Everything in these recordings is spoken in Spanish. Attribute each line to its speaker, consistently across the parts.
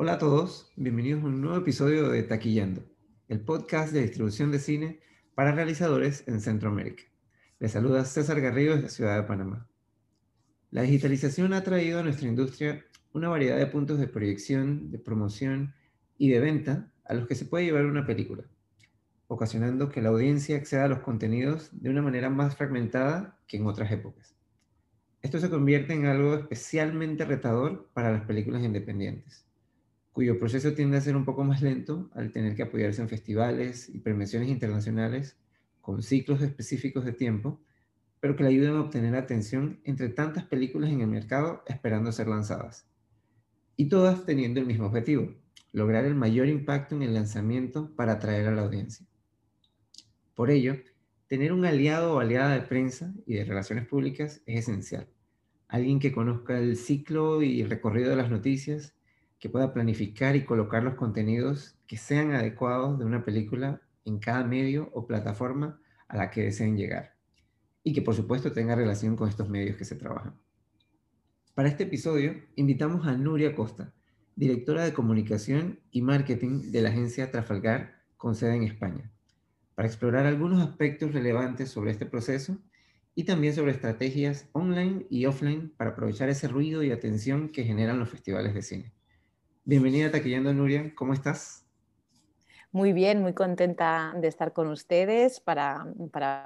Speaker 1: Hola a todos, bienvenidos a un nuevo episodio de Taquillando, el podcast de distribución de cine para realizadores en Centroamérica. Les saluda César Garrido desde Ciudad de Panamá. La digitalización ha traído a nuestra industria una variedad de puntos de proyección, de promoción y de venta a los que se puede llevar una película, ocasionando que la audiencia acceda a los contenidos de una manera más fragmentada que en otras épocas. Esto se convierte en algo especialmente retador para las películas independientes cuyo proceso tiende a ser un poco más lento al tener que apoyarse en festivales y premiaciones internacionales con ciclos específicos de tiempo, pero que le ayudan a obtener atención entre tantas películas en el mercado esperando ser lanzadas. Y todas teniendo el mismo objetivo, lograr el mayor impacto en el lanzamiento para atraer a la audiencia. Por ello, tener un aliado o aliada de prensa y de relaciones públicas es esencial. Alguien que conozca el ciclo y el recorrido de las noticias, que pueda planificar y colocar los contenidos que sean adecuados de una película en cada medio o plataforma a la que deseen llegar. Y que por supuesto tenga relación con estos medios que se trabajan. Para este episodio invitamos a Nuria Costa, directora de comunicación y marketing de la agencia Trafalgar con sede en España, para explorar algunos aspectos relevantes sobre este proceso y también sobre estrategias online y offline para aprovechar ese ruido y atención que generan los festivales de cine. Bienvenida a Taquillando Nuria, ¿cómo estás?
Speaker 2: Muy bien, muy contenta de estar con ustedes para,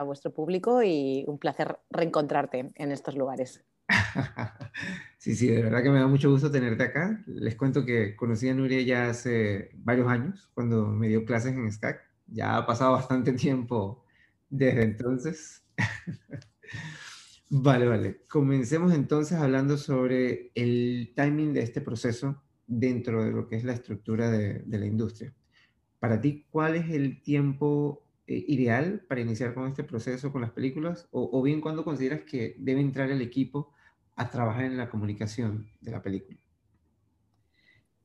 Speaker 2: vuestro público y un placer reencontrarte en estos lugares.
Speaker 1: sí, sí, de verdad que me da mucho gusto tenerte acá. Les cuento que conocí a Nuria ya hace varios años, cuando me dio clases en SCAC. Ya ha pasado bastante tiempo desde entonces. vale, vale. Comencemos entonces hablando sobre el timing de este proceso dentro de lo que es la estructura de, la industria. Para ti, ¿cuál es el tiempo eh, ideal para iniciar con este proceso con las películas? O, o bien, ¿cuándo consideras que debe entrar el equipo a trabajar en la comunicación de la película?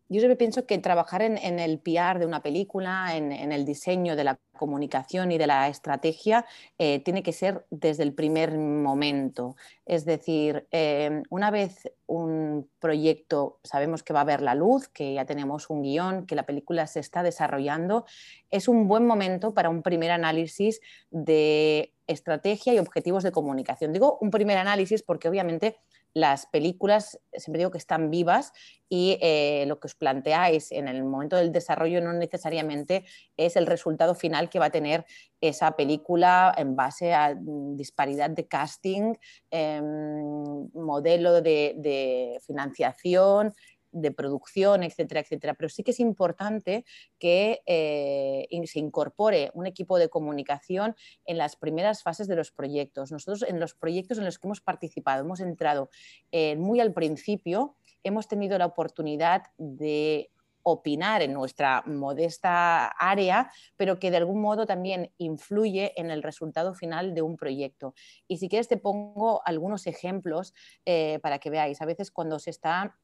Speaker 2: Yo siempre pienso que trabajar en, el PR de una película, en, el diseño de la comunicación y de la estrategia, eh, tiene que ser desde el primer momento. Es decir, eh, una vez un proyecto sabemos que va a ver la luz, que ya tenemos un guion, que la película se está desarrollando, es un buen momento para un primer análisis de estrategia y objetivos de comunicación. Digo un primer análisis porque obviamente las películas, siempre digo que están vivas y eh, lo que os planteáis en el momento del desarrollo no necesariamente es el resultado final que va a tener esa película en base a mm, disparidad de casting, em, modelo de financiación, de producción, etcétera, etcétera. Pero sí que es importante que eh, se incorpore un equipo de comunicación en las primeras fases de los proyectos. Nosotros en los proyectos en los que hemos participado, hemos entrado eh, muy al principio, hemos tenido la oportunidad de opinar en nuestra modesta área, pero que de algún modo también influye en el resultado final de un proyecto. Y si quieres te pongo algunos ejemplos eh, para que veáis. A veces cuando se está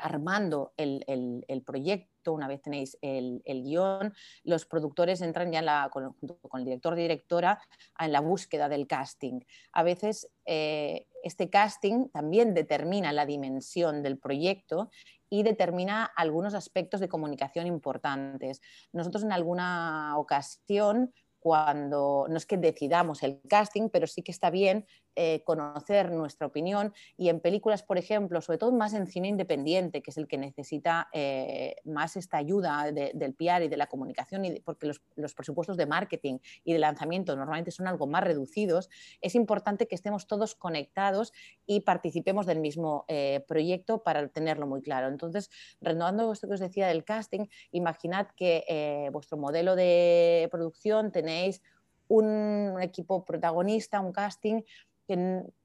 Speaker 2: armando el, proyecto, una vez tenéis el, guion, los productores entran ya la, con, con, el director directora en la búsqueda del casting. A veces eh, este casting también determina la dimensión del proyecto y determina algunos aspectos de comunicación importantes. Nosotros en alguna ocasión cuando no es que decidamos el casting, pero sí que está bien eh, conocer nuestra opinión y en películas, por ejemplo, sobre todo más en cine independiente, que es el que necesita eh, más esta ayuda del PR y de la comunicación, y porque los, presupuestos de marketing y de lanzamiento normalmente son algo más reducidos, es importante que estemos todos conectados y participemos del mismo eh, proyecto para tenerlo muy claro. Entonces, renovando esto que os decía del casting, imaginad que vuestro modelo de producción tenéis un equipo protagonista, un casting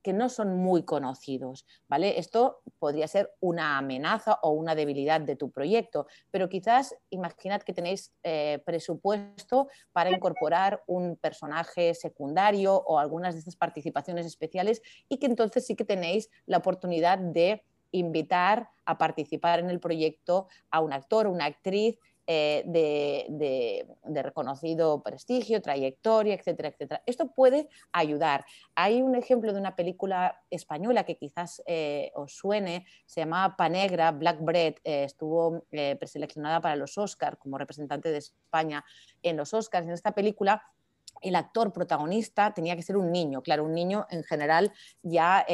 Speaker 2: que, no son muy conocidos, ¿vale? Esto podría ser una amenaza o una debilidad de tu proyecto, pero quizás imaginad que tenéis eh, presupuesto para incorporar un personaje secundario o algunas de estas participaciones especiales y que entonces sí que tenéis la oportunidad de invitar a participar en el proyecto a un actor o una actriz eh, de, reconocido prestigio, trayectoria, etcétera, etcétera. Esto puede ayudar. Hay un ejemplo de una película española que quizás eh, os suene, se llama Panegra, Black Bread, eh, estuvo preseleccionada para los Oscars como representante de España en los Oscars. En esta película el actor protagonista tenía que ser un niño. Claro, un niño en general ya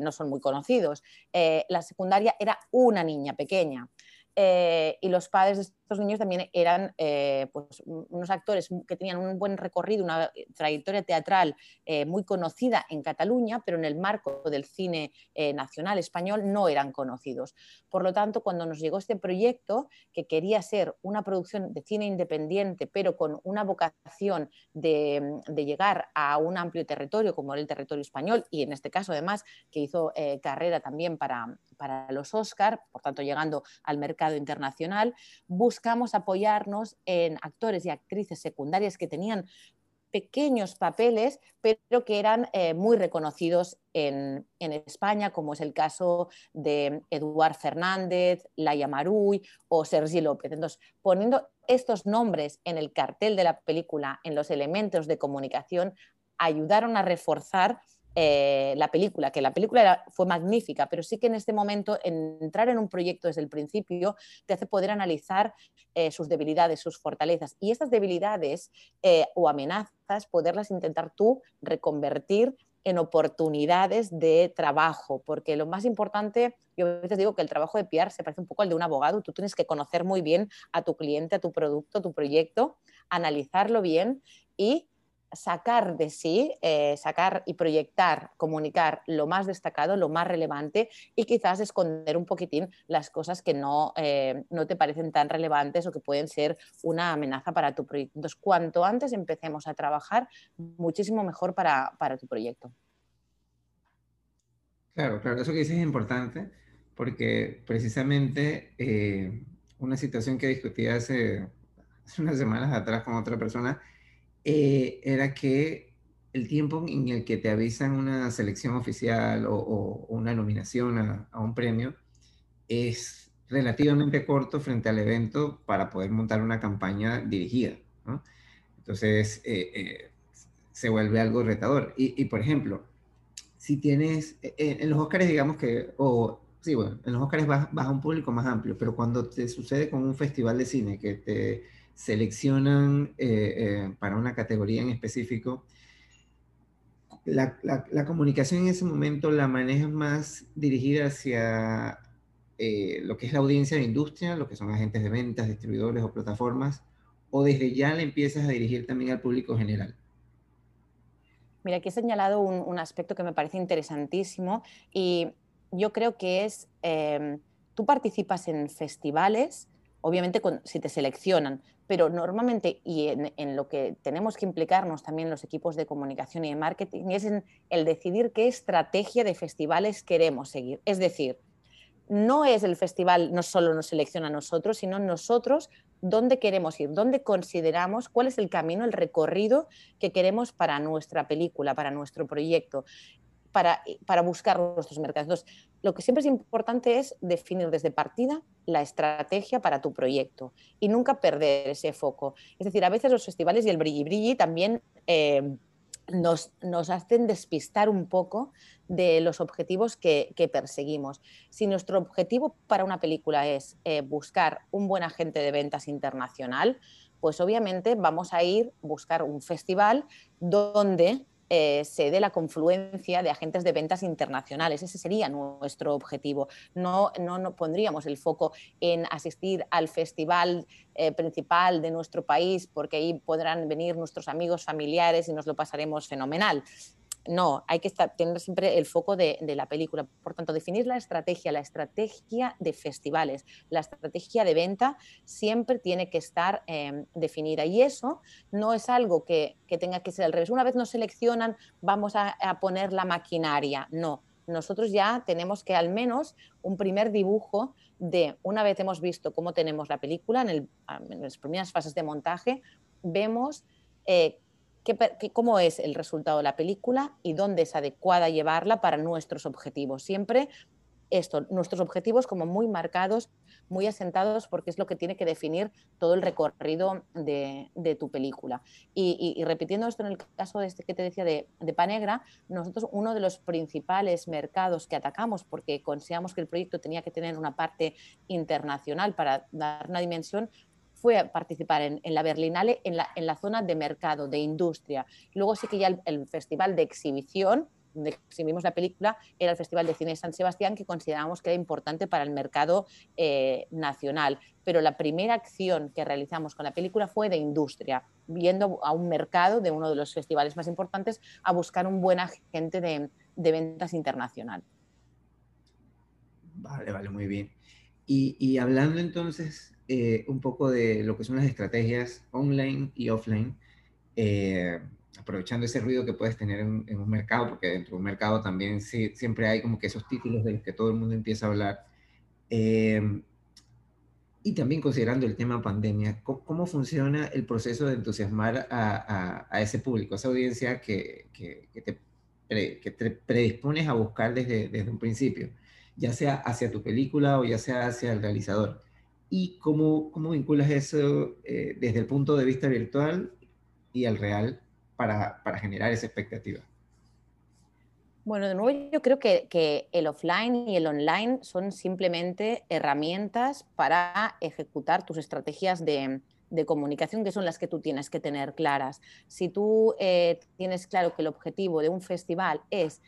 Speaker 2: no son muy conocidos. la secundaria era una niña pequeña. Eh, y los padres de estos niños también eran eh, pues, unos actores que tenían un buen recorrido, una trayectoria teatral eh, muy conocida en Cataluña, pero en el marco del cine nacional español no eran conocidos. Por lo tanto, cuando nos llegó este proyecto, que quería ser una producción de cine independiente, pero con una vocación de, llegar a un amplio territorio como era el territorio español, y en este caso además que hizo carrera también para, para los Oscar, por tanto llegando al mercado internacional, buscamos apoyarnos en actores y actrices secundarias que tenían pequeños papeles, pero que eran eh, muy reconocidos en, España, como es el caso de Eduard Fernández, Laia Maruy o Sergi López. Entonces, poniendo estos nombres en el cartel de la película, en los elementos de comunicación, ayudaron a reforzar eh, la película, que la película fue magnífica, pero sí que en este momento entrar en un proyecto desde el principio te hace poder analizar eh, sus debilidades, sus fortalezas. Y estas debilidades eh, o amenazas, poderlas intentar tú reconvertir en oportunidades de trabajo, porque lo más importante, yo a veces digo que el trabajo de PR se parece un poco al de un abogado, tú tienes que conocer muy bien a tu cliente, a tu producto, a tu proyecto, analizarlo bien y sacar de sí, eh, sacar y proyectar, comunicar lo más destacado, lo más relevante y quizás esconder un poquitín las cosas que no, eh, no te parecen tan relevantes o que pueden ser una amenaza para tu proyecto. Entonces, cuanto antes empecemos a trabajar, muchísimo mejor para, tu proyecto.
Speaker 1: Claro, claro, eso que dices es importante porque precisamente eh, una situación que discutí hace, hace unas semanas atrás con otra persona eh, era que el tiempo en el que te avisan una selección oficial o, una nominación a, un premio es relativamente corto frente al evento para poder montar una campaña dirigida. Entonces, eh, eh, se vuelve algo retador. Y, por ejemplo, si tienes, en los Óscares, digamos que, o sí, bueno, en los Óscares vas, vas, a un público más amplio, pero cuando te sucede con un festival de cine que te seleccionan eh, eh, para una categoría en específico, la, comunicación en ese momento la manejas más dirigida hacia eh, lo que es la audiencia de industria, lo que son agentes de ventas, distribuidores o plataformas, o desde ya le empiezas a dirigir también al público general?
Speaker 2: Mira, aquí he señalado un, aspecto que me parece interesantísimo y yo creo que es, tú participas en festivales, obviamente si te seleccionan, pero normalmente, y en, lo que tenemos que implicarnos también los equipos de comunicación y de marketing, es en el decidir qué estrategia de festivales queremos seguir. Es decir, no es el festival, no solo nos selecciona a nosotros, sino nosotros dónde queremos ir, dónde consideramos cuál es el camino, el recorrido que queremos para nuestra película, para nuestro proyecto para, para buscar nuestros mercados. Lo que siempre es importante es definir desde partida la estrategia para tu proyecto y nunca perder ese foco. Es decir, a veces los festivales y el brilli brilli también eh, nos, nos, hacen despistar un poco de los objetivos que, que, perseguimos. Si nuestro objetivo para una película es eh, buscar un buen agente de ventas internacional, pues obviamente vamos a ir a buscar un festival donde eh, se dé la confluencia de agentes de ventas internacionales. Ese sería nuestro objetivo. No, no, pondríamos el foco en asistir al festival eh, principal de nuestro país porque ahí podrán venir nuestros amigos familiares y nos lo pasaremos fenomenal. No, hay que tener siempre el foco de, la película. Por tanto, definir la estrategia, la estrategia de festivales, la estrategia de venta siempre tiene que estar em, definida. Y eso no es algo que, tenga que ser al revés. Una vez nos seleccionan, vamos a, poner la maquinaria. No, nosotros ya tenemos que al menos un primer dibujo de, una vez hemos visto cómo tenemos la película, en, las primeras fases de montaje, vemos eh, cómo es el resultado de la película y dónde es adecuada llevarla para nuestros objetivos. Siempre esto, nuestros objetivos como muy marcados, muy asentados, porque es lo que tiene que definir todo el recorrido de, tu película. Y, repitiendo esto en el caso de este que te decía de, de Panegra, nosotros uno de los principales mercados que atacamos, porque consideramos que el proyecto tenía que tener una parte internacional para dar una dimensión, fue a participar en, la Berlinale, en la, en la, zona de mercado, de industria. Luego sí que ya el festival de exhibición, donde exhibimos la película, era el Festival de Cine de San Sebastián, que consideramos que era importante para el mercado eh, nacional. Pero la primera acción que realizamos con la película fue de industria, viendo a un mercado de uno de los festivales más importantes a buscar un buen agente de, ventas internacional.
Speaker 1: Vale, vale, muy bien. Y, hablando entonces eh, un poco de lo que son las estrategias online y offline, eh, aprovechando ese ruido que puedes tener en, un mercado, porque dentro de un mercado también siempre hay como que esos títulos de los que todo el mundo empieza a hablar. Em, y también considerando el tema pandemia, ¿cómo, funciona el proceso de entusiasmar a, ese público, a esa audiencia que, te, te, predispones a buscar desde, desde un principio, ya sea hacia tu película o ya sea hacia el realizador? ¿Y cómo, cómo vinculas eso eh, desde el punto de vista virtual y al real para, generar esa expectativa?
Speaker 2: Bueno, de nuevo yo creo que, el offline y el online son simplemente herramientas para ejecutar tus estrategias de, comunicación, que son las que tú tienes que tener claras. Si tú eh, tienes claro que el objetivo de un festival es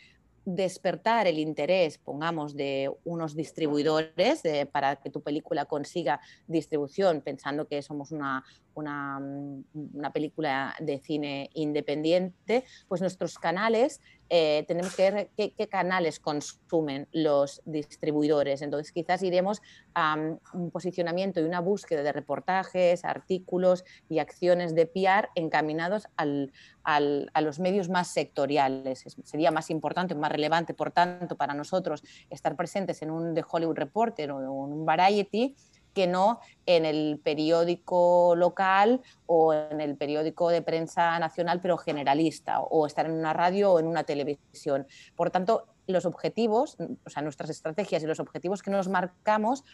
Speaker 2: despertar el interés, pongamos, de unos distribuidores para que tu película consiga distribución, pensando que somos una, mm, una, película de cine independiente, pues nuestros canales, eh, tenemos que ver qué, canales consumen los distribuidores. Entonces quizás iremos a mm, un posicionamiento y una búsqueda de reportajes, artículos y acciones de PR encaminados al, a los medios más sectoriales. sería más importante, más relevante, por tanto, para nosotros estar presentes en un The Hollywood Reporter o en un Variety que no en el periódico local o en el periódico de prensa nacional, pero generalista, o estar en una radio o en una televisión. Por tanto, los objetivos, o sea, nuestras estrategias y los objetivos que nos marcamos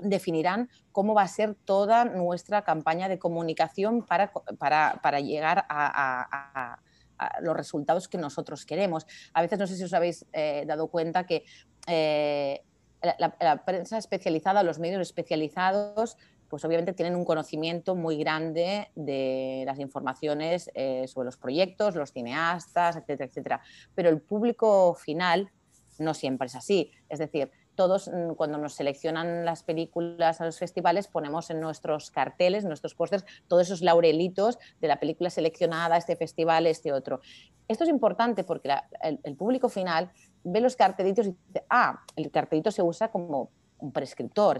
Speaker 2: definirán cómo va a ser toda nuestra campaña de comunicación para, para, llegar a, los resultados que nosotros queremos. A veces no sé si os habéis eh, dado cuenta que eh, la, prensa especializada, los medios especializados, pues obviamente tienen un conocimiento muy grande de las informaciones eh, sobre los proyectos, los cineastas, etcétera, etcétera. Pero el público final no siempre es así. Es decir, todos mm, cuando nos seleccionan las películas a los festivales ponemos en nuestros carteles, nuestros pósters, todos esos laurelitos de la película seleccionada, este festival, este otro. Esto es importante porque el, público final ve los cartelitos y dice, ah, el cartelito se usa como un prescriptor,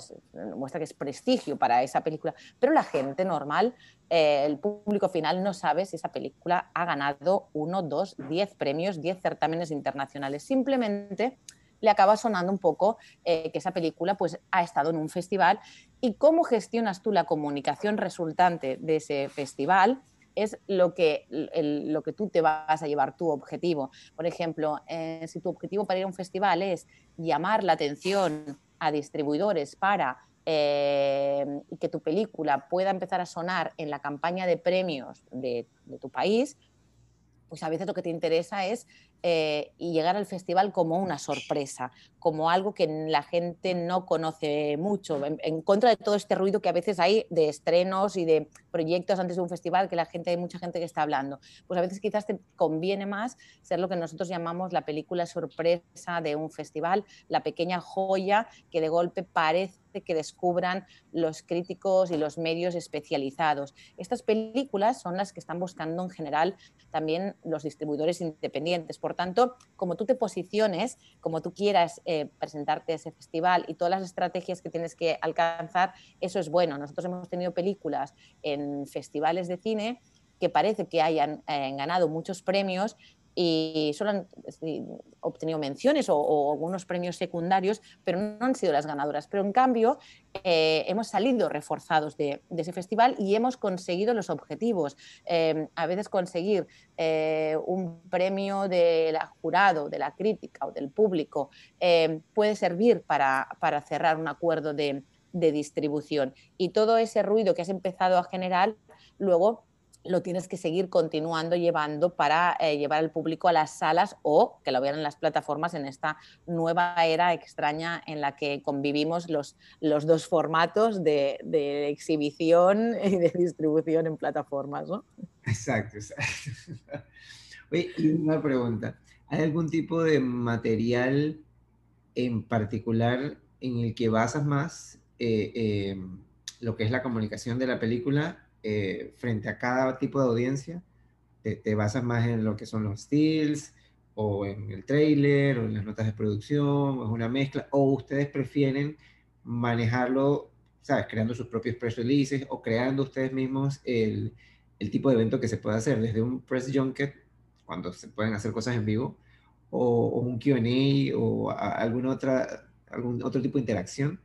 Speaker 2: muestra que es prestigio para esa película, pero la gente normal, eh, el público final no sabe si esa película ha ganado uno, dos, diez premios, diez certámenes internacionales. Simplemente le acaba sonando un poco eh, que esa película pues, ha estado en un festival. Y cómo gestionas tú la comunicación resultante de ese festival es lo que, lo que tú te vas a llevar, tu objetivo. Por ejemplo, eh, si tu objetivo para ir a un festival es llamar la atención a distribuidores para eh, que tu película pueda empezar a sonar en la campaña de premios de, de tu país, pues a veces lo que te interesa es eh, y llegar al festival como una sorpresa, como algo que la gente no conoce mucho, en, contra de todo este ruido que a veces hay de estrenos y de proyectos antes de un festival que la gente, hay mucha gente que está hablando. Pues a veces quizás te conviene más ser lo que nosotros llamamos la película sorpresa de un festival, la pequeña joya que de golpe parece que descubran los críticos y los medios especializados. Estas películas son las que están buscando en general también los distribuidores independientes. Por tanto, como tú te posiciones, como tú quieras eh, presentarte a ese festival y todas las estrategias que tienes que alcanzar, eso es bueno. Nosotros hemos tenido películas en festivales de cine que parece que hayan eh, ganado muchos premios y solo han obtenido menciones o, algunos premios secundarios, pero no han sido las ganadoras. Pero en cambio, eh, hemos salido reforzados de, ese festival y hemos conseguido los objetivos. Eh, a veces conseguir eh, un premio del jurado, de la crítica o del público puede servir para, cerrar un acuerdo de, de distribución. Y todo ese ruido que has empezado a generar, luego lo tienes que seguir continuando llevando para eh, llevar al público a las salas o que lo vean en las plataformas en esta nueva era extraña en la que convivimos los, los dos formatos de, exhibición y de distribución en plataformas. ¿no?
Speaker 1: Exacto, exacto. Oye, y una pregunta. ¿Hay algún tipo de material en particular en el que basas más eh, eh, lo que es la comunicación de la película eh, frente a cada tipo de audiencia, te, basas más en lo que son los stills, o en el trailer, o en las notas de producción, o es una mezcla, o ustedes prefieren manejarlo, ¿sabes? Creando sus propios press releases o creando ustedes mismos el, tipo de evento que se puede hacer, desde un press junket, cuando se pueden hacer cosas en vivo, o, un QA o algún otro tipo de interacción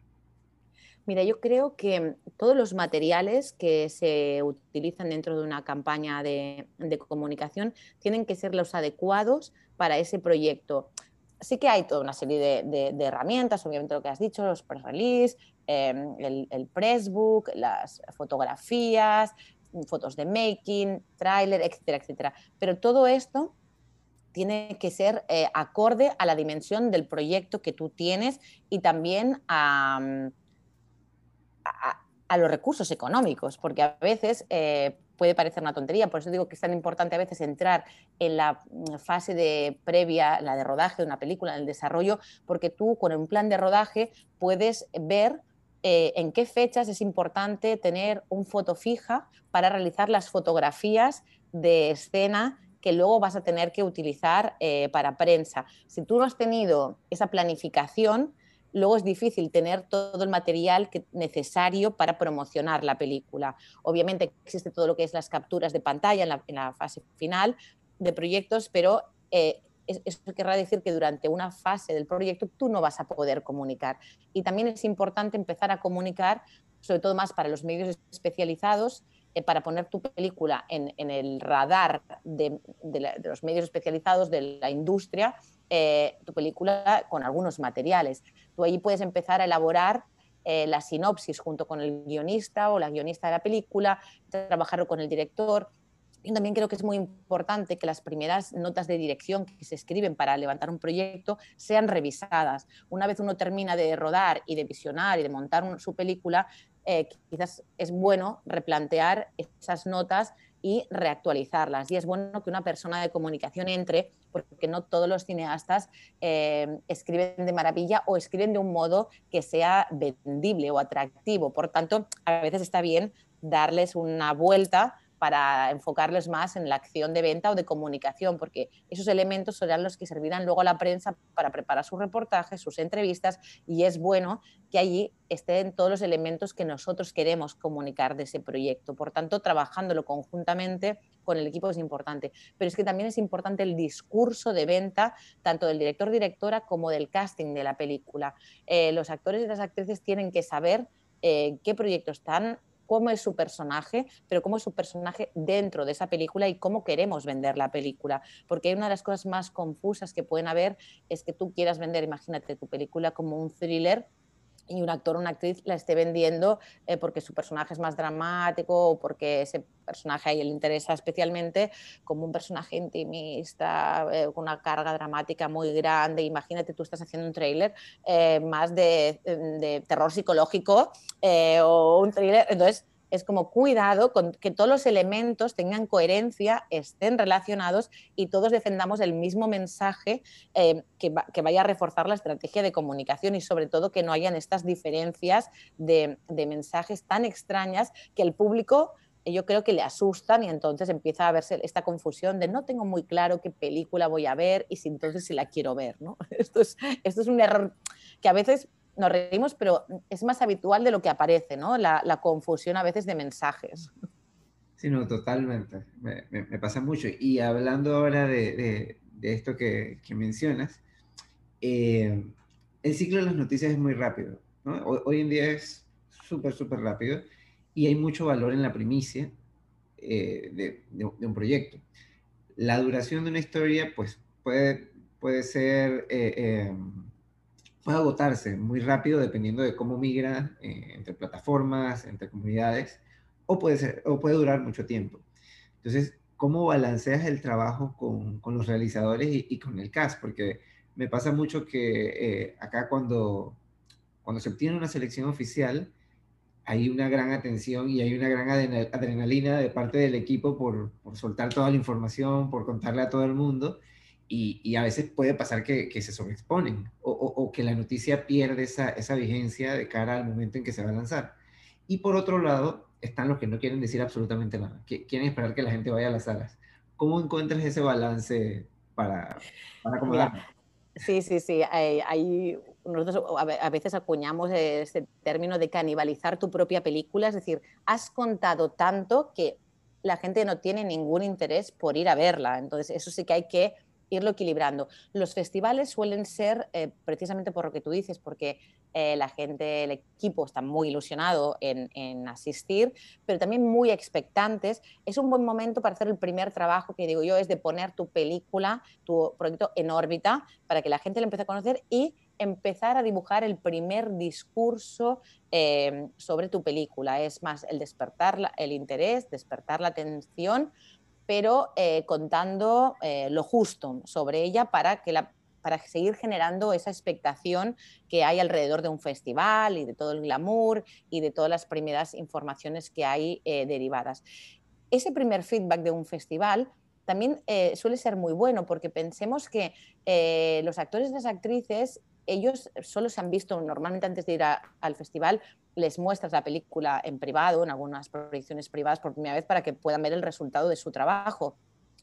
Speaker 2: Mira, yo creo que todos los materiales que se utilizan dentro de una campaña de, comunicación tienen que ser los adecuados para ese proyecto. Sí que hay toda una serie de, herramientas, obviamente lo que has dicho, los press release, em, el, el pressbook, las fotografías, fotos de making, tráiler, etcétera, etcétera. Pero todo esto tiene que ser eh, acorde a la dimensión del proyecto que tú tienes y también a a, los recursos económicos, porque a veces eh, puede parecer una tontería, por eso digo que es tan importante a veces entrar en la mm, fase de previa, la de rodaje de una película, en el desarrollo, porque tú con un plan de rodaje puedes ver eh, en qué fechas es importante tener un foto fija para realizar las fotografías de escena que luego vas a tener que utilizar eh, para prensa. Si tú no has tenido esa planificación, luego es difícil tener todo el material necesario para promocionar la película. Obviamente existe todo lo que es las capturas de pantalla en la, fase final de proyectos, pero eh, eso querrá decir que durante una fase del proyecto tú no vas a poder comunicar. Y también es importante empezar a comunicar, sobre todo más para los medios especializados, eh, para poner tu película en, el radar de, los medios especializados de la industria, eh, tu película con algunos materiales. Tú ahí puedes empezar a elaborar eh, la sinopsis junto con el guionista o la guionista de la película, trabajar con el director. Yo también creo que es muy importante que las primeras notas de dirección que se escriben para levantar un proyecto sean revisadas. Una vez uno termina de rodar y de visionar y de montar su película, eh, quizás es bueno replantear esas notas y reactualizarlas. Y es bueno que una persona de comunicación entre, porque no todos los cineastas eh, escriben de maravilla o escriben de un modo que sea vendible o atractivo. Por tanto, a veces está bien darles una vuelta para enfocarles más en la acción de venta o de comunicación, porque esos elementos serán los que servirán luego a la prensa para preparar sus reportajes, sus entrevistas, y es bueno que allí estén todos los elementos que nosotros queremos comunicar de ese proyecto. Por tanto, trabajándolo conjuntamente con el equipo es importante. Pero es que también es importante el discurso de venta, tanto del director-directora como del casting de la película. Eh, los actores y las actrices tienen que saber eh, qué proyectos están cómo es su personaje, pero cómo es su personaje dentro de esa película y cómo queremos vender la película. Porque una de las cosas más confusas que pueden haber es que tú quieras vender, imagínate, tu película como un thriller y un actor o una actriz la esté vendiendo eh, porque su personaje es más dramático o porque ese personaje a él le interesa especialmente como un personaje intimista, eh, con una carga dramática muy grande. Imagínate, tú estás haciendo un tráiler eh, más de, terror psicológico o un thriller, entonces es como cuidado con que todos los elementos tengan coherencia, estén relacionados y todos defendamos el mismo mensaje eh, que, vaya a reforzar la estrategia de comunicación y sobre todo que no hayan estas diferencias de, mensajes tan extrañas que el público yo creo que le asustan y entonces empieza a verse esta confusión de no tengo muy claro qué película voy a ver y si entonces si la quiero ver. ¿no? Esto, es, esto es un error que a veces nos reímos, pero es más habitual de lo que aparece, ¿no? La, confusión a veces de mensajes.
Speaker 1: Sí, no, totalmente. Me, pasa mucho. Y hablando ahora de, esto que, mencionas, eh, el ciclo de las noticias es muy rápido. Hoy, en día es súper, súper rápido y hay mucho valor en la primicia de, un proyecto. La duración de una historia, pues, puede, puede ser puede agotarse muy rápido dependiendo de cómo migra eh, entre plataformas, entre comunidades, o puede, ser, o puede durar mucho tiempo. Entonces, ¿cómo balanceas el trabajo con, con los realizadores y, con el cast? Porque me pasa mucho que eh, acá cuando, cuando se obtiene una selección oficial, hay una gran atención y hay una gran adrenalina de parte del equipo por, por soltar toda la información, por contarle a todo el mundo y, a veces puede pasar que, se sobreexponen o, que la noticia pierde esa, esa vigencia de cara al momento en que se va a lanzar. Y por otro lado, están los que no quieren decir absolutamente nada, que quieren esperar que la gente vaya a las salas. ¿Cómo encuentras ese balance para, para acomodar?
Speaker 2: Sí, sí, sí. Hay, nosotros a veces acuñamos este término de canibalizar tu propia película, es decir, has contado tanto que la gente no tiene ningún interés por ir a verla. Entonces, eso sí que hay que irlo equilibrando. Los festivales suelen ser, eh, precisamente por lo que tú dices, porque eh, la gente, el equipo está muy ilusionado en, asistir, pero también muy expectantes. Es un buen momento para hacer el primer trabajo que digo yo, es de poner tu película, tu proyecto en órbita, para que la gente lo empiece a conocer y empezar a dibujar el primer discurso eh, sobre tu película. Es más, el despertar el interés, despertar la atención pero eh, contando eh, lo justo sobre ella para, que para seguir generando esa expectación que hay alrededor de un festival y de todo el glamour y de todas las primeras informaciones que hay eh, derivadas. Ese primer feedback de un festival también suele ser muy bueno porque pensemos que los actores y las actrices ellos solo se han visto normalmente antes de ir al festival, les muestras la película en privado, en algunas proyecciones privadas por primera vez, para que puedan ver el resultado de su trabajo.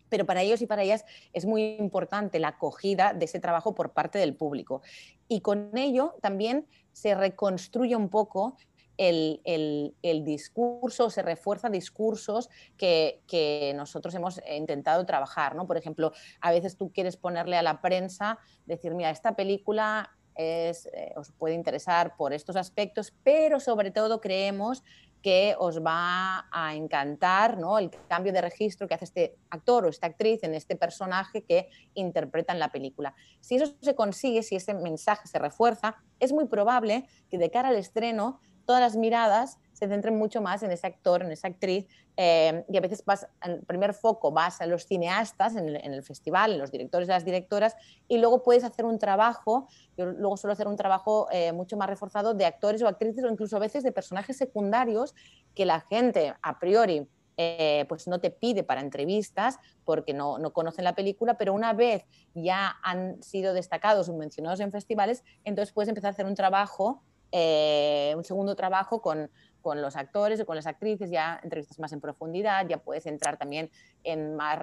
Speaker 2: Pero para ellos y para ellas es muy importante la acogida de ese trabajo por parte del público. Y con ello también se reconstruye un poco el, discurso, se refuerza discursos que, que, nosotros hemos intentado trabajar. ¿no? Por ejemplo, a veces tú quieres ponerle a la prensa, decir, mira, esta película eh, os puede interesar por estos aspectos, pero sobre todo creemos que os va a encantar ¿no? el cambio de registro que hace este actor o esta actriz en este personaje que interpreta en la película. Si eso se consigue, si ese mensaje se refuerza, es muy probable que de cara al estreno todas las miradas se centren mucho más en ese actor, en esa actriz, eh, y a veces vas, el primer foco vas a los cineastas en el, festival, en los directores y las directoras, y luego puedes hacer un trabajo, yo luego suelo hacer un trabajo eh, mucho más reforzado de actores o actrices o incluso a veces de personajes secundarios que la gente a priori eh, pues no te pide para entrevistas porque no, conocen la película, pero una vez ya han sido destacados o mencionados en festivales, entonces puedes empezar a hacer un trabajo, un segundo trabajo con con los actores o con las actrices, ya entrevistas más en profundidad, ya puedes entrar también en más,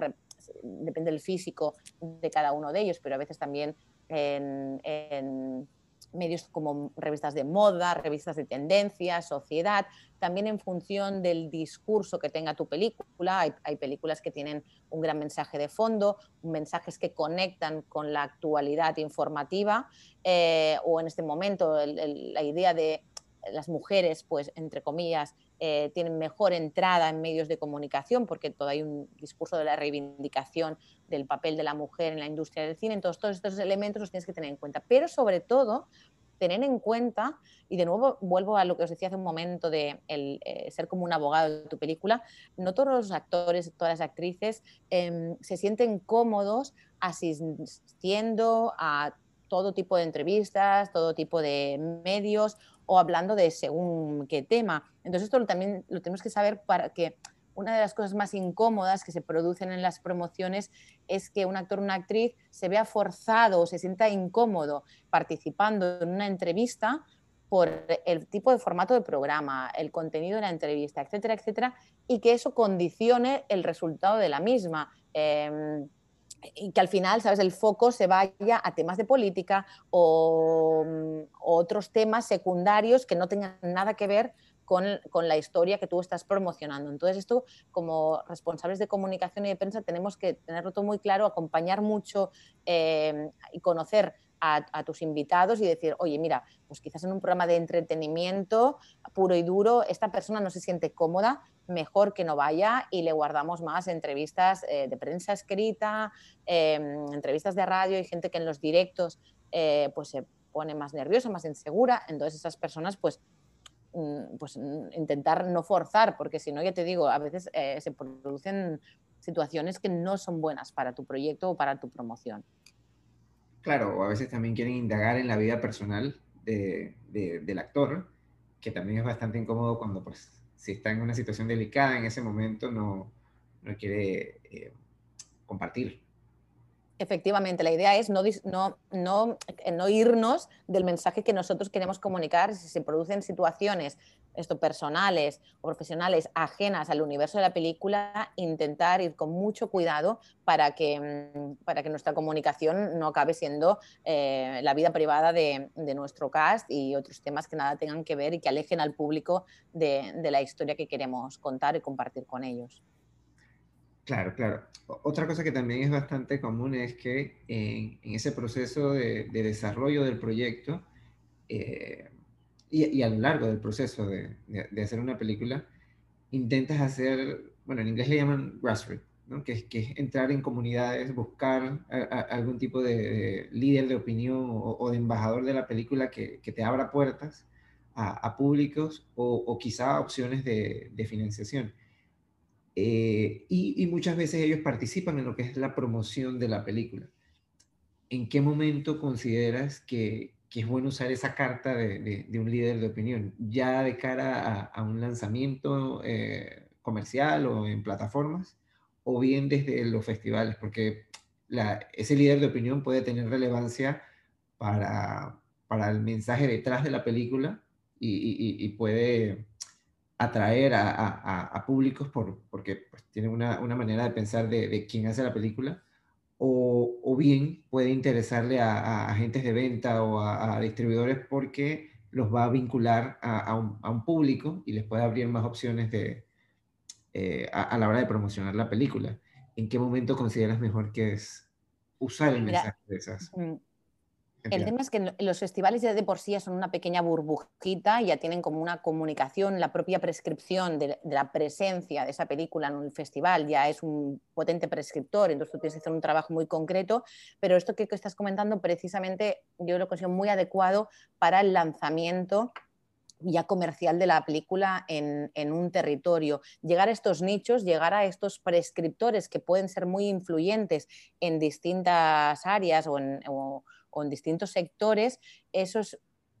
Speaker 2: depende del físico de cada uno de ellos, pero a veces también en, medios como revistas de moda, revistas de tendencia, sociedad, también en función del discurso que tenga tu película. Hay, películas que tienen un gran mensaje de fondo, mensajes que conectan con la actualidad informativa eh, o en este momento la idea de las mujeres, pues, entre comillas, eh, tienen mejor entrada en medios de comunicación, porque todo hay un discurso de la reivindicación del papel de la mujer en la industria del cine. Entonces, todos estos elementos los tienes que tener en cuenta. Pero sobre todo, tener en cuenta, y de nuevo vuelvo a lo que os decía hace un momento de eh, ser como un abogado de tu película, no todos los actores, todas las actrices em, se sienten cómodos asistiendo a todo tipo de entrevistas, todo tipo de medios o hablando de según qué tema. Entonces esto también lo tenemos que saber para que una de las cosas más incómodas que se producen en las promociones es que un actor o una actriz se vea forzado o se sienta incómodo participando en una entrevista por el tipo de formato de programa, el contenido de la entrevista, etcétera, etcétera, y que eso condicione el resultado de la misma. Em, y que al final, ¿sabes?, el foco se vaya a temas de política o, mm, otros temas secundarios que no tengan nada que ver con, la historia que tú estás promocionando. Entonces, esto como responsables de comunicación y de prensa tenemos que tenerlo todo muy claro, acompañar mucho eh, y conocer a, tus invitados y decir, oye, mira, pues quizás en un programa de entretenimiento puro y duro, esta persona no se siente cómoda, mejor que no vaya y le guardamos más entrevistas eh, de prensa escrita, em, entrevistas de radio y gente que en los directos eh, pues se pone más nerviosa, más insegura. Entonces esas personas pues mm, pues mm, intentar no forzar, porque si no, ya te digo, a veces eh, se producen situaciones que no son buenas para tu proyecto o para tu promoción.
Speaker 1: Claro, o a veces también quieren indagar en la vida personal del actor, que también es bastante incómodo cuando, pues, si está en una situación delicada en ese momento, no, no quiere eh, compartir
Speaker 2: Efectivamente, la idea es no, no, no, no, irnos del mensaje que nosotros queremos comunicar. Si se producen situaciones esto, personales o profesionales ajenas al universo de la película, intentar ir con mucho cuidado para que, mm, nuestra comunicación no acabe siendo eh, la vida privada de, nuestro cast y otros temas que nada tengan que ver y que alejen al público de la historia que queremos contar y compartir con ellos.
Speaker 1: Claro, claro. Otra cosa que también es bastante común es que en, ese proceso de, desarrollo del proyecto eh, y, a lo largo del proceso de, hacer una película, intentas hacer, bueno, en inglés le llaman grassroots, ¿no? que, es, entrar en comunidades, buscar algún tipo de, líder de opinión o, de embajador de la película que, te abra puertas a, públicos o, quizá opciones de financiación. Eh, y, muchas veces ellos participan en lo que es la promoción de la película. ¿En qué momento consideras que, es bueno usar esa carta de, un líder de opinión? ¿Ya de cara a, un lanzamiento eh, comercial o en plataformas? ¿O bien desde los festivales? Porque ese líder de opinión puede tener relevancia para, el mensaje detrás de la película y puede atraer a, públicos por, porque pues, tienen una, manera de pensar de, de, quién hace la película, o, bien puede interesarle a, agentes de venta o a, distribuidores porque los va a vincular a, un, público y les puede abrir más opciones de, eh, a, la hora de promocionar la película. ¿En qué momento consideras mejor que es usar el mensaje de esas?
Speaker 2: El tema es que los festivales ya de por sí son una pequeña burbujita, ya tienen como una comunicación, la propia prescripción de, la presencia de esa película en un festival ya es un potente prescriptor, entonces tú tienes que hacer un trabajo muy concreto, pero esto que, estás comentando precisamente yo lo considero muy adecuado para el lanzamiento ya comercial de la película en, un territorio. Llegar a estos nichos, llegar a estos prescriptores que pueden ser muy influyentes en distintas áreas o en, en distintos sectores, eso es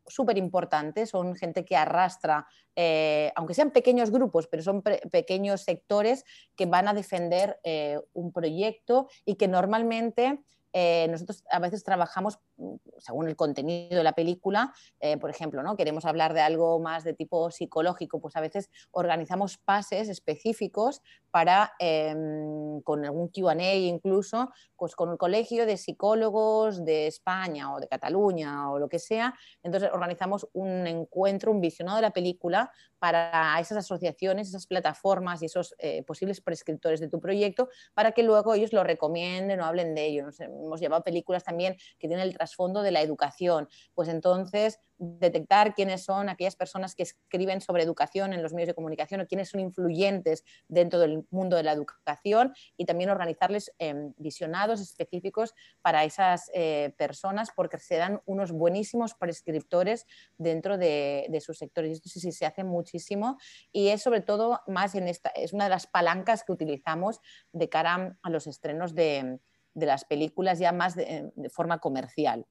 Speaker 2: súper importante, son gente que arrastra, eh, aunque sean pequeños grupos, pero son pequeños sectores que van a defender eh, un proyecto y que normalmente eh, nosotros a veces trabajamos mm, según el contenido de la película, eh, por ejemplo, ¿no? queremos hablar de algo más de tipo psicológico, pues a veces organizamos pases específicos para, em, con algún QA incluso, pues con el colegio de psicólogos de España o de Cataluña o lo que sea. Entonces organizamos un encuentro, un visionado de la película para esas asociaciones, esas plataformas y esos eh, posibles prescriptores de tu proyecto para que luego ellos lo recomienden o hablen de ello. Hemos llevado películas también que tienen el trasfondo de la educación. Pues entonces detectar quiénes son aquellas personas que escriben sobre educación en los medios de comunicación o quiénes son influyentes dentro del mundo de la educación y también organizarles em, visionados específicos para esas eh, personas porque se dan unos buenísimos prescriptores dentro de, sus sectores. Esto sí, sí se hace muchísimo y es sobre todo más en esta, es una de las palancas que utilizamos de cara a los estrenos de, las películas ya más de forma comercial.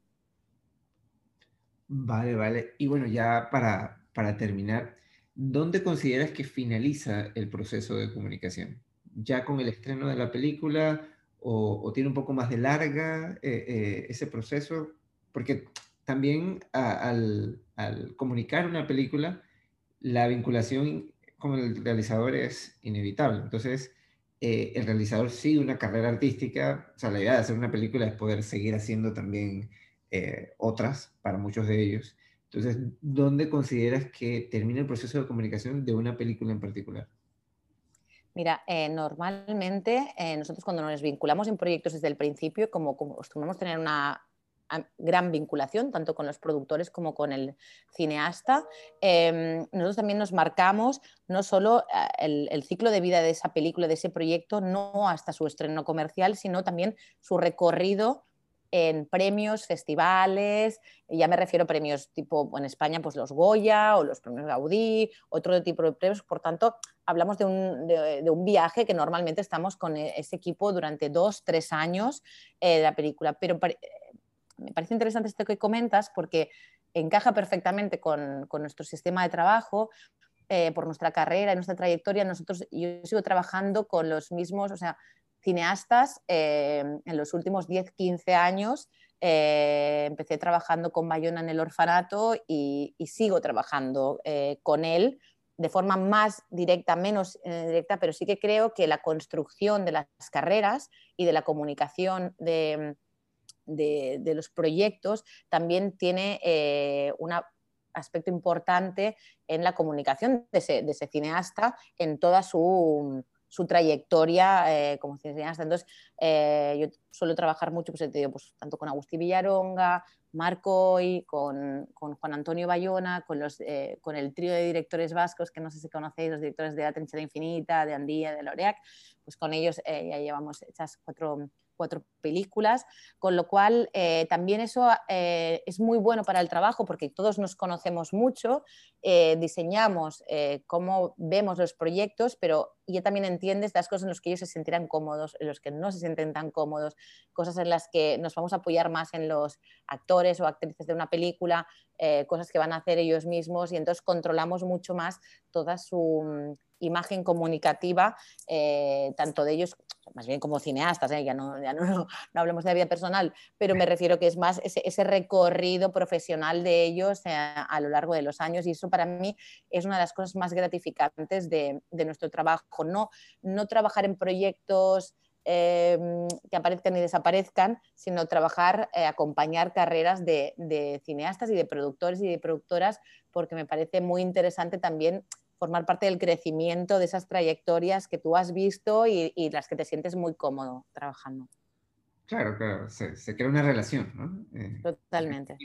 Speaker 1: Vale, vale. Y bueno, ya para, para terminar, ¿dónde consideras que finaliza el proceso de comunicación? ¿Ya con el estreno de la película o, tiene un poco más de larga eh, eh, ese proceso? Porque también al, comunicar una película, la vinculación con el realizador es inevitable. Entonces, eh, el realizador sigue una carrera artística, o sea, la idea de hacer una película es poder seguir haciendo también eh, otras para muchos de ellos. Entonces, ¿dónde consideras que termina el proceso de comunicación de una película en particular?
Speaker 2: Mira, eh, normalmente nosotros cuando nos vinculamos en proyectos desde el principio, como, como tener una gran vinculación, tanto con los productores como con el cineasta. Em, nosotros también nos marcamos no solo eh, el, ciclo de vida de esa película, de ese proyecto, no hasta su estreno comercial, sino también su recorrido en premios, festivales, ya me refiero a premios tipo en España, pues los Goya o los premios Gaudí, otro tipo de premios, por tanto, hablamos de un, viaje que normalmente estamos con e, ese equipo durante dos, tres años eh, de la película, pero me parece interesante esto que comentas porque encaja perfectamente con, nuestro sistema de trabajo, eh, por nuestra carrera y nuestra trayectoria. Nosotros, yo sigo trabajando con los mismos, o sea, cineastas eh, en los últimos 10, 15 años. Eh, empecé trabajando con Bayona en el orfanato y, y sigo trabajando con él de forma más directa, menos directa, pero sí que creo que la construcción de las carreras y de la comunicación de, de, los proyectos también tiene eh, un aspecto importante en la comunicación de ese, cineasta en toda su, trayectoria eh, como cineasta. Entonces, eh, yo suelo trabajar mucho, pues, pues, tanto con Agustín Villaronga, Marco y con, Juan Antonio Bayona, con, los, con el trío de directores vascos, que no sé si conocéis, los directores de La Trinchera Infinita, de Andía, de Loreac, pues con ellos ya llevamos hechas cuatro cuatro películas, con lo cual eh, también eso eh, es muy bueno para el trabajo porque todos nos conocemos mucho, eh, diseñamos cómo vemos los proyectos, pero ya también entiendes las cosas en las que ellos se sentirán cómodos, en los que no se sienten tan cómodos, cosas en las que nos vamos a apoyar más en los actores o actrices de una película, cosas que van a hacer ellos mismos y entonces controlamos mucho más toda su mm, imagen comunicativa, tanto de ellos más bien como cineastas, ¿eh? ya, no, ya no, no, hablemos de vida personal, pero me refiero que es más ese, recorrido profesional de ellos eh, a lo largo de los años y eso para mí es una de las cosas más gratificantes de, nuestro trabajo, no, no trabajar en proyectos que aparezcan y desaparezcan, sino trabajar, eh, acompañar carreras de, de cineastas y de productores y de productoras, porque me parece muy interesante también formar parte del crecimiento de esas trayectorias que tú has visto y, las que te sientes muy cómodo trabajando.
Speaker 1: Claro, claro, se, crea una relación, ¿no?
Speaker 2: Eh, Totalmente.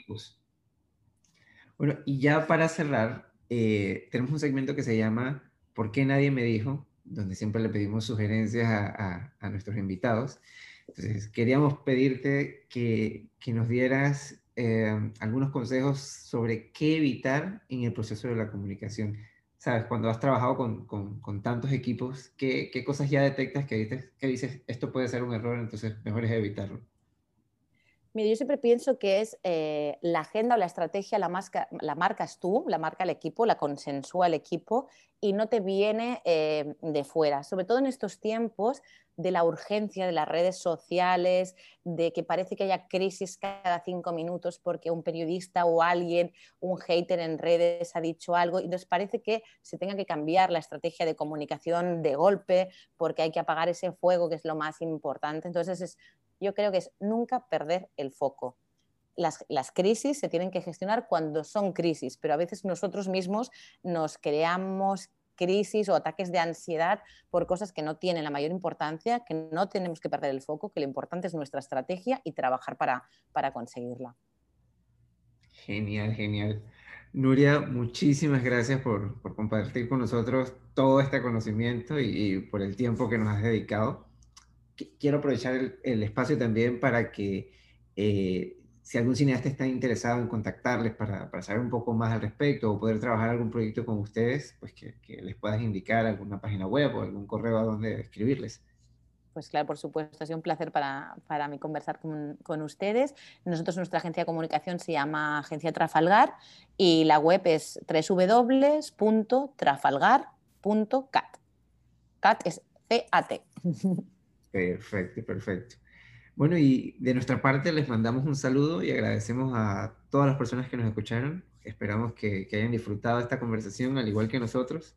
Speaker 1: Bueno, y ya para cerrar, eh, tenemos un segmento que se llama ¿Por qué nadie me dijo? donde siempre le pedimos sugerencias a, nuestros invitados. Entonces, queríamos pedirte que, que nos dieras eh, algunos consejos sobre qué evitar en el proceso de la comunicación sabes, cuando has trabajado con, con, tantos equipos, ¿qué, ¿qué, cosas ya detectas que dices, que dices, esto puede ser un error, entonces mejor es evitarlo?
Speaker 2: Mira, yo siempre pienso que es eh, la agenda o la estrategia, la, marca, la marcas tú, la marca el equipo, la consensúa el equipo y no te viene eh, de fuera. Sobre todo en estos tiempos de la urgencia de las redes sociales, de que parece que haya crisis cada cinco minutos porque un periodista o alguien, un hater en redes ha dicho algo. Entonces parece que se tenga que cambiar la estrategia de comunicación de golpe porque hay que apagar ese fuego que es lo más importante. Entonces yo creo que es nunca perder el foco. Las, las, crisis se tienen que gestionar cuando son crisis, pero a veces nosotros mismos nos creamos crisis o ataques de ansiedad por cosas que no tienen la mayor importancia, que no tenemos que perder el foco, que lo importante es nuestra estrategia y trabajar para, para conseguirla.
Speaker 1: Genial, genial. Nuria, muchísimas gracias por, por compartir con nosotros todo este conocimiento y, por el tiempo que nos has dedicado. Quiero aprovechar el, espacio también para que eh, si algún cineasta está interesado en contactarles para, para, saber un poco más al respecto o poder trabajar algún proyecto con ustedes, pues que, les puedas indicar alguna página web o algún correo a donde escribirles.
Speaker 2: Pues claro, por supuesto, ha sido un placer para, para mí conversar con, con, ustedes. Nosotros, nuestra agencia de comunicación se llama Agencia Trafalgar y la web es www.trafalgar.cat. CAT es C-A-T.
Speaker 1: Perfecto, perfecto. Bueno, y de nuestra parte les mandamos un saludo y agradecemos a todas las personas que nos escucharon. Esperamos que, hayan disfrutado esta conversación al igual que nosotros.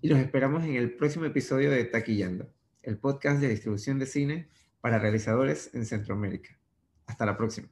Speaker 1: Y los esperamos en el próximo episodio de Taquillando, el podcast de distribución de cine para realizadores en Centroamérica. Hasta la próxima.